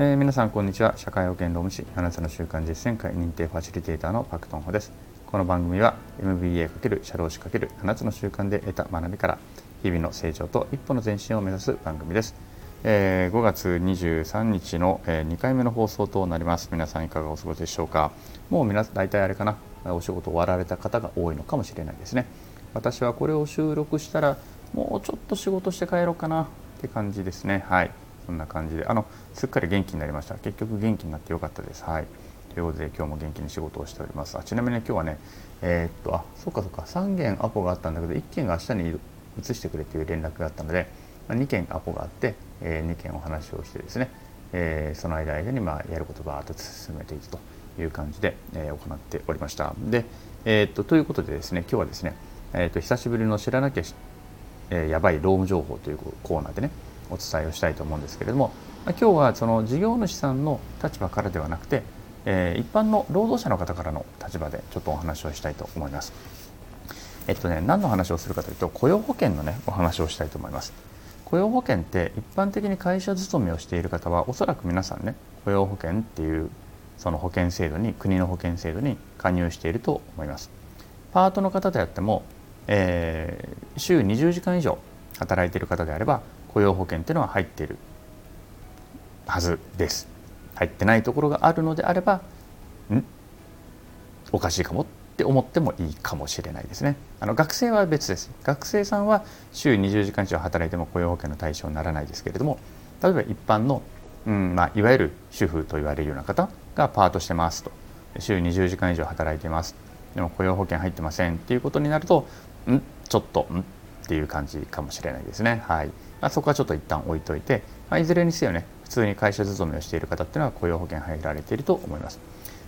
えー、皆さんこんにちは。社会保険労務士7つの習慣実践会認定ファシリテーターのパクトンホです。この番組は MBA× 社労士 ×7 つの習慣で得た学びから日々の成長と一歩の前進を目指す番組です、えー、5月23日の、えー、2回目の放送となります。皆さんいかがお過ごしでしょうか？もう皆大体あれかな？お仕事終わられた方が多いのかもしれないですね。私はこれを収録したらもうちょっと仕事して帰ろうかなって感じですね。はい。そんな感じで。あのすっかり元気になりました。結局元気になってよかったです。はい。ということで今日も元気に仕事をしております。あちなみに今日はねえー、っとあそうかそうか。3件アポがあったんだけど1件が明日に移してくれという連絡があったので2件アポがあって、えー、2件お話をしてですね、え、その間間にまあやることをバーッと進めていくという感じで、え、行っておりました。で、えー、っとということでですね今日はですね、えー、っと久しぶりの知らなきゃ、え、やばい労務情報というコーナーでねお伝えをしたいと思うんですけれども今日はその事業主さんの立場からではなくて、えー、一般の労働者の方からの立場でちょっとお話をしたいと思います。えっとね何の話をするかというと雇用保険のねお話をしたいと思います。雇用保険って一般的に会社勤めをしている方はおそらく皆さんね雇用保険っていうその保険制度に国の保険制度に加入していると思います。パートの方であっても、えー、週20時間以上働いている方であれば雇用保険っていうのは入っているはずです。入ってないところがあるのであればん？おかしいかもって思ってもいいかもしれないですね。あの学生は別です。学生さんは週20時間以上働いても雇用保険の対象にならないですけれども例えば一般の、うんまあ、いわゆる主婦と言われるような方がパートしてますと週20時間以上働いてますでも雇用保険入ってませんっていうことになるとん？ちょっとん？っていう感じかもしれないですね。はいあ、そこはちょっと一旦置いといて、まあ、いずれにせよね普通に会社勤めをしている方っていうのは雇用保険入られていると思います。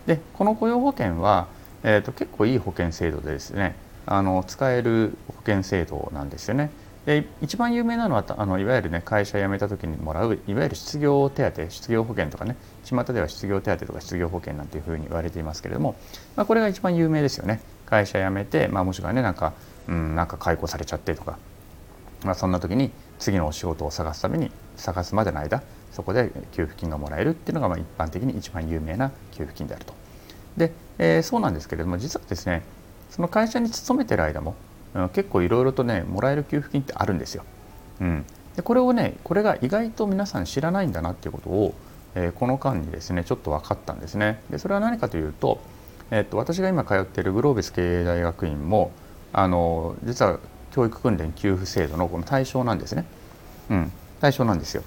でこの雇用保険は、えーと、結構いい保険制度でですねあの使える保険制度なんですよね。で一番有名なのはあのいわゆるね会社辞めた時にもらういわゆる失業手当失業保険とかね巷では失業手当とか失業保険なんていうふうに言われていますけれども、まあ、これが一番有名ですよね会社辞めて、まあ、もしくはねなんか、うん、なんか解雇されちゃってとか、まあ、そんな時に次のお仕事を探すために探すまでの間そこで給付金がもらえるっていうのがまあ一般的に一番有名な給付金であると。で、えー、そうなんですけれども実はですねその会社に勤めてる間も、うん、結構いろいろとねもらえる給付金ってあるんですよ。うん、でこれをねこれが意外と皆さん知らないんだなっていうことを、えー、この間にですねちょっと分かったんですね。でそれは何かというと,、えー、っと私が今通っているグロービス経営大学院もあの実は教育訓練給付制度のこの対象なんですね。うん、対象なんですよ。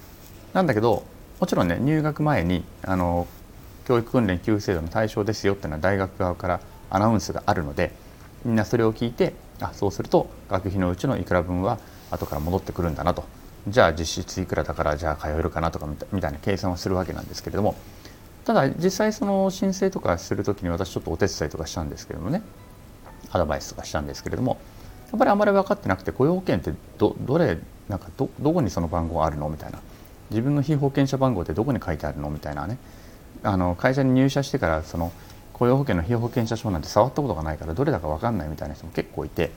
なんだけどもちろんね入学前にあの教育訓練給付制度の対象ですよっていうのは大学側からアナウンスがあるのでみんなそれを聞いてあそうすると学費のうちのいくら分は後から戻ってくるんだなと。じゃあ実質いくらだからじゃあ通えるかなとかみたいな計算をするわけなんですけれども。ただ実際その申請とかする時に私ちょっとお手伝いとかしたんですけれどもね。アドバイスとかしたんですけれども。っぱりあまり分かってなくて雇用保険ってどどれなんかどどこにその番号あるのみたいな自分の被保険者番号ってどこに書いてあるのみたいなねあの会社に入社してからその雇用保険の被保険者証なんて触ったことがないからどれだか分かんないみたいな人も結構いて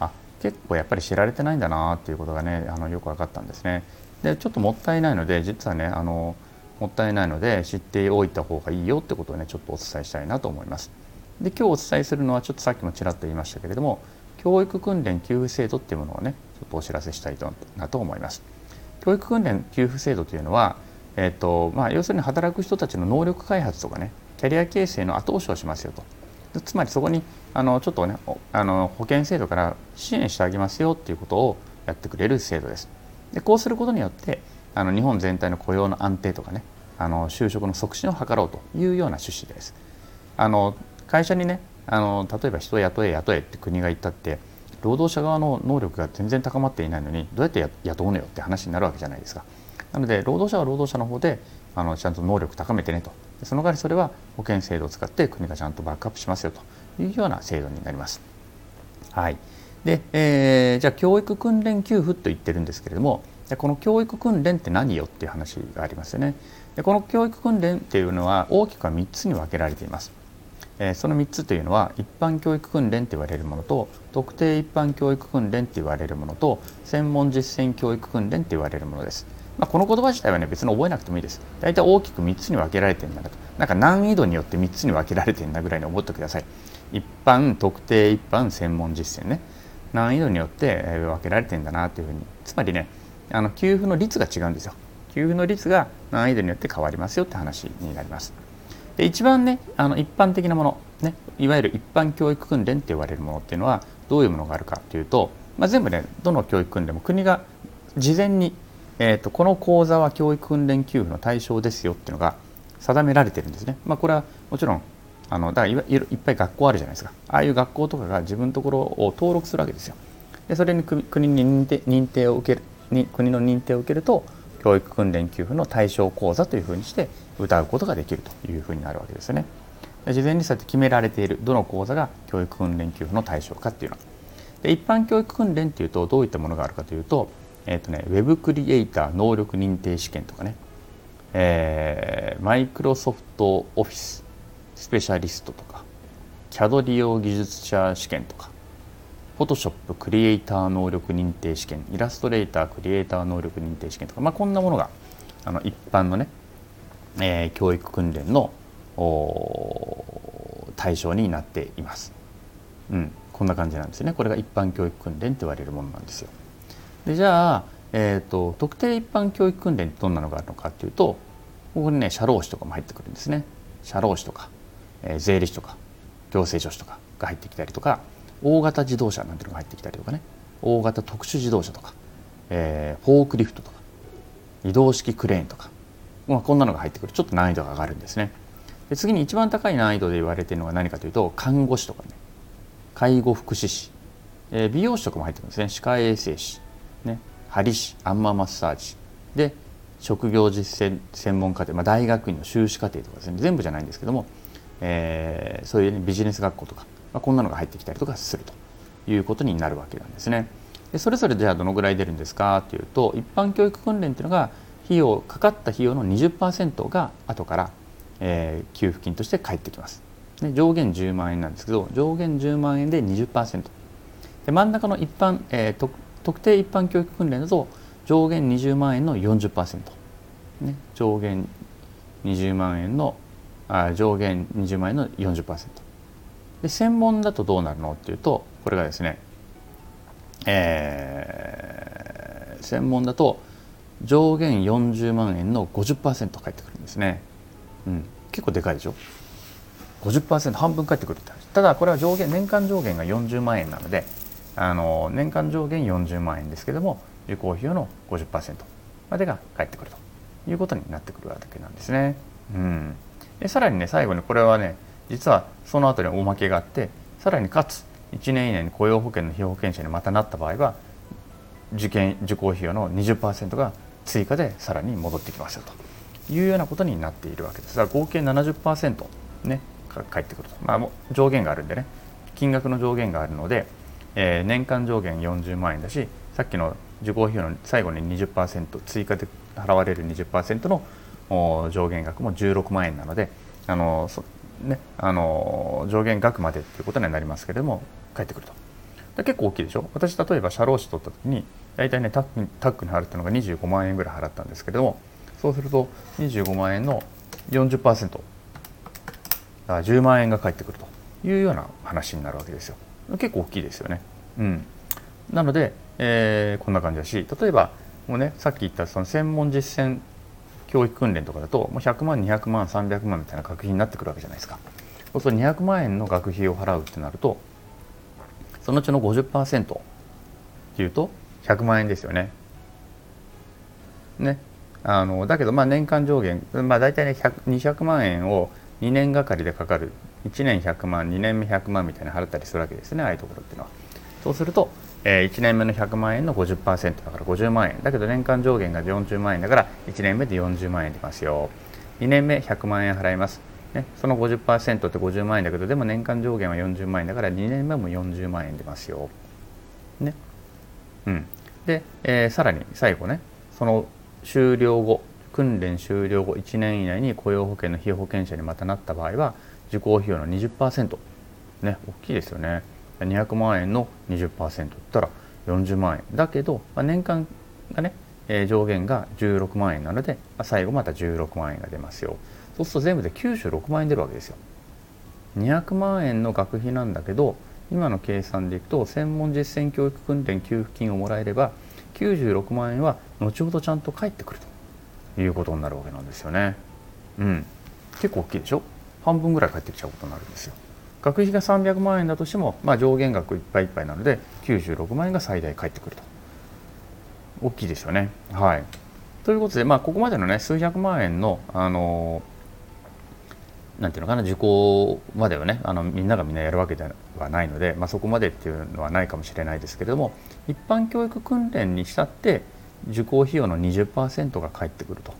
あ結構やっぱり知られてないんだなっていうことがねあのよく分かったんですね。でちょっともったいないので実はねあのもったいないので知っておいた方がいいよってことをねちょっとお伝えしたいなと思います。で今日お伝えするのはちょっとさっきもちらっと言いましたけれども教育訓練給付制度っていうものをねちょっとお知らせしたいとなと思います。教育訓練給付制度というのは、えーとまあ、要するに働く人たちの能力開発とかねキャリア形成の後押しをしますよとつまりそこにあのちょっとねあの保険制度から支援してあげますよっていうことをやってくれる制度です。でこうすることによってあの日本全体の雇用の安定とかねあの就職の促進を図ろうというような趣旨です。あの会社にねあの例えば人を雇え雇えって国が言ったって労働者側の能力が全然高まっていないのにどうやって雇うのよって話になるわけじゃないですか。なので労働者は労働者の方であのちゃんと能力高めてねとその代わりそれは保険制度を使って国がちゃんとバックアップしますよというような制度になります。はいでえー、じゃあ教育訓練給付と言ってるんですけれどもこの教育訓練って何よっていう話がありますよね。でこの教育訓練っていうのは大きくは3つに分けられています。えその3つというのは一般教育訓練と言われるものと特定一般教育訓練と言われるものと専門実践教育訓練と言われるものです。まあ、この言葉自体はね別に覚えなくてもいいです。大体大きく3つに分けられてるんだと。なんか難易度によって3つに分けられてるんだぐらいに思ってください。一般特定一般専門実践ね。難易度によって分けられてんだなというふうに。つまりねあの給付の率が違うんですよ。給付の率が難易度によって変わりますよって話になります。で一番ねあの一般的なもの、ね、いわゆる一般教育訓練って言われるものっていうのはどういうものがあるかというと、まあ、全部ねどの教育訓練も国が事前に、えーと、この講座は教育訓練給付の対象ですよっていうのが定められてるんですね。まあ、これはもちろんあのだからいいっぱい学校あるじゃないですかああいう学校とかが自分のところを登録するわけですよ。でそれに国に認定認定を受けるに国の認定を受けると教育訓練給付の対象講座というふうにして歌うことができるというふうになるわけですよね。事前にそうやって決められているどの講座が教育訓練給付の対象かっていうの。で一般教育訓練っていうとどういったものがあるかというと,、えーとね、ウェブクリエイター能力認定試験とかね、マイクロソフトオフィススペシャリストとか CAD 利用技術者試験とか。フォトショップクリエイター能力認定試験イラストレータークリエイター能力認定試験とか、まあ、こんなものがあの一般のね、えー、教育訓練の対象になっています。うん、こんな感じなんですね。これが一般教育訓練と言われるものなんですよ。でじゃあ、えーと、特定一般教育訓練ってどんなのがあるのかっていうとここにね社労士とかも入ってくるんですね。社労士とか、えー、税理士とか行政書士とかが入ってきたりとか大型自動車なんていうのが入ってきたりとかね。大型特殊自動車とか、えー、フォークリフトとか。移動式クレーンとか、まあ、こんなのが入ってくる。ちょっと難易度が上がるんですね。で次に一番高い難易度で言われているのは何かというと看護師とかね。介護福祉士、えー、美容師とかも入ってくるんですね。歯科衛生士、ね、針師。アンママッサージ。で職業実践専門課程、まあ、大学院の修士課程とかですね。全部じゃないんですけども、えー、そういう、ね、ビジネス学校とか。まあ、こんなのが入ってきたりとかするということになるわけなんですね。でそれぞれじゃあどのぐらい出るんですか？というと一般教育訓練っていうのが費用かかった費用の20%が後から、えー、給付金として返ってきます。で上限10万円なんですけど上限10万円で20%で真ん中の一般、えー、特定一般教育訓練だと上限20万円の40%、ね、上限20万円のあ上限20万円の40%で専門だとどうなるのっていうとこれがですね、えー、専門だと上限40万円の50%返ってくるんですね、うん、結構でかいでしょ？50%半分返ってくるって話。ただこれは上限年間上限が40万円なのであの年間上限40万円ですけども受講費用の50%までが返ってくるということになってくるわけなんですね。うん、でさらにね最後にこれはね実はその後におまけがあってさらにかつ1年以内に雇用保険の被保険者にまたなった場合は受験受講費用の20%が追加でさらに戻ってきますよというようなことになっているわけですが。合計70%ね返ってくると、まあ、上限があるんでね金額の上限があるので、えー、年間上限40万円だしさっきの受講費用の最後に20%追加で払われる20%の上限額も16万円なのであのね、あの上限額までっていうことにはなりますけれども返ってくると。結構大きいでしょ？私例えば社労士取った時に大体ねタックタックに払ったのが25万円ぐらい払ったんですけれどもそうすると25万円の40%あ10万円が返ってくるというような話になるわけですよ。結構大きいですよね。うん。なので、えー、こんな感じだし例えばもうねさっき言ったその専門実践教育訓練とかだともう100万200万300万みたいな学費になってくるわけじゃないですかそうすると200万円の学費を払うってなるとそのうちの50%っていうと100万円ですよね。ねあのだけどまあ年間上限、まあ、大体ね200万円を2年がかりでかかる1年100万2年目100万みたいな払ったりするわけですねああいうところっていうのは。そうするとえー、1年目の100万円の50%だから50万円。だけど年間上限が40万円。だから1年目で40万円出ますよ。2年目100万円払います、ね、その50%って50万円だけどでも年間上限は40万円だから2年目も40万円出ますよ。ね。うん。で、えー、さらに最後ね。その終了後訓練終了後1年以内に雇用保険の被保険者にまたなった場合は受講費用の20%ね。大きいですよね。200万円の20%ったら40万円だけど、まあ、年間がねえ上限が16万円なので最後また16万円が出ますよそうすると全部で96万円出るわけですよ200万円の学費なんだけど今の計算でいくと専門実践教育訓練給付金をもらえれば96万円は後ほどちゃんと返ってくるということになるわけなんですよね。うん、結構大きいでしょ？半分ぐらい返ってきちゃうことになるんですよ。学費が300万円だとしても、まあ、上限額いっぱいいっぱいなので96万円が最大返ってくると大きいですよね。はい、ということで、まあ、ここまでのね数百万円の、あのなんていうのかな受講まではねあのみんながみんなやるわけではないので、まあ、そこまでっていうのはないかもしれないですけれども一般教育訓練にしたって受講費用の20%が返ってくると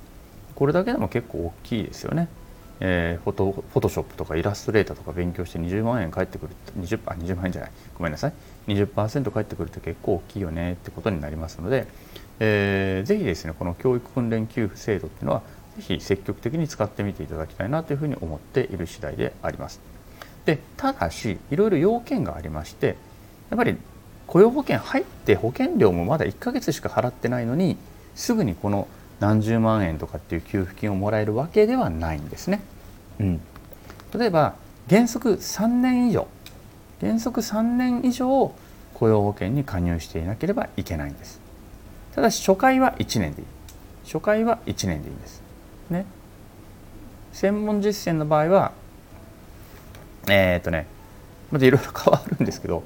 これだけでも結構大きいですよね。えー、フォトフォトショップとかイラストレーターとか勉強して20万円返ってくる 20, あ20万円じゃないごめんなさい20%返ってくるって結構大きいよねってことになりますので、えー、ぜひですねこの教育訓練給付制度っていうのはぜひ積極的に使ってみていただきたいなというふうに思っている次第であります。でただしいろいろ要件がありましてやっぱり雇用保険入って保険料もまだ1ヶ月しか払ってないのにすぐにこの何十万円とかっていう給付金をもらえるわけではないんですね。うん、例えば原則3年以上原則3年以上雇用保険に加入していなければいけないんです。ただし初回は1年でいい。初回は1年でいいんです。ね。専門実践の場合はえー、っとねまたいろいろ変わるんですけど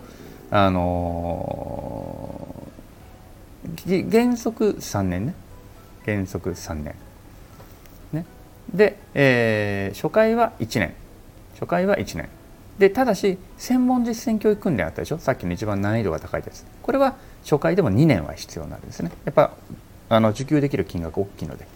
あのー、原則3年ね原則3年。ね、で、えー、初回は1年。初回は1年。でただし専門実践教育訓練あったでしょ？さっきの一番難易度が高いです。これは初回でも2年は必要なんですね。やっぱあの受給できる金額大きいので。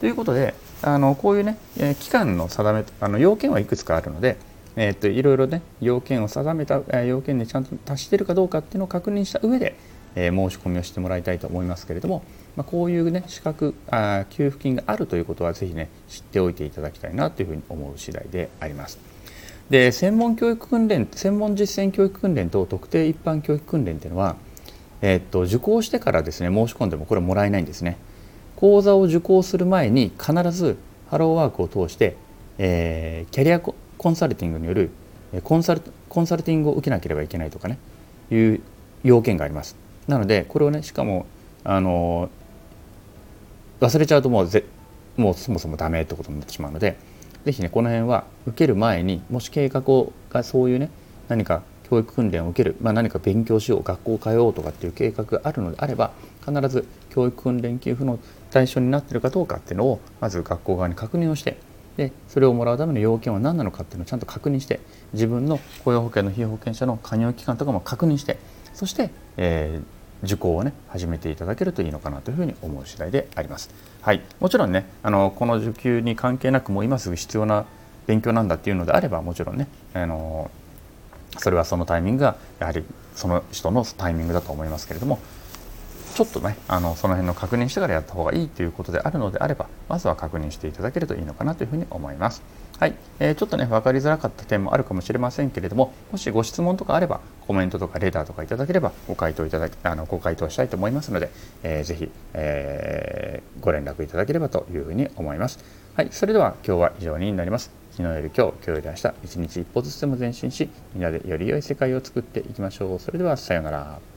ということであのこういうね、えー、期間の定めあの要件はいくつかあるのでえー、っといろいろね要件を定めた、え要件にちゃんと達してるかどうかっていうのを確認した上で、え、申し込みをしてもらいたいと思いますけれども、まあ、こういうね資格あ給付金があるということはぜひね知っておいていただきたいなというふうに思う次第であります。で専門教育訓練専門実践教育訓練と特定一般教育訓練っていうのは、えー、っと受講してからですね申し込んでもこれもらえないんですね。講座を受講する前に必ずハローワークを通して、えー、キャリアコンサルティングによるコンサルコンサルティングを受けなければいけないとかねいう要件があります。なのでこれをねしかもあの忘れちゃうともうぜもうそもそもダメってことになってしまうので是非ねこの辺は受ける前にもし計画をがそういうね何か教育訓練を受ける、まあ、何か勉強しよう学校通おうとかっていう計画があるのであれば必ず教育訓練給付の対象になっているかどうかっていうのをまず学校側に確認をしてでそれをもらうための要件は何なのかっていうのをちゃんと確認して自分の雇用保険の被保険者の加入期間とかも確認してそして、えー、受講をね始めていただけるといいのかなというふうに思う次第であります。はい、もちろんねあのこの受給に関係なくもう今すぐ必要な勉強なんだっていうのであればもちろんねあのそれはそのタイミングがやはりその人のタイミングだと思いますけれどもちょっとねあのその辺の確認してからやった方がいいということであるのであればまずは確認していただけるといいのかなというふうに思います。はい、えー、ちょっとね分かりづらかった点もあるかもしれませんけれどももしご質問とかあればコメントとかレターとかいただければご回答いただきあのご回答したいと思いますので、えー、ぜひ、えー、ご連絡いただければというふうに思います。はい、それでは今日は以上になります。昨日より今日、今日より明日、一日一歩ずつでも前進し、みんなでより良い世界を作っていきましょう。それではさようなら。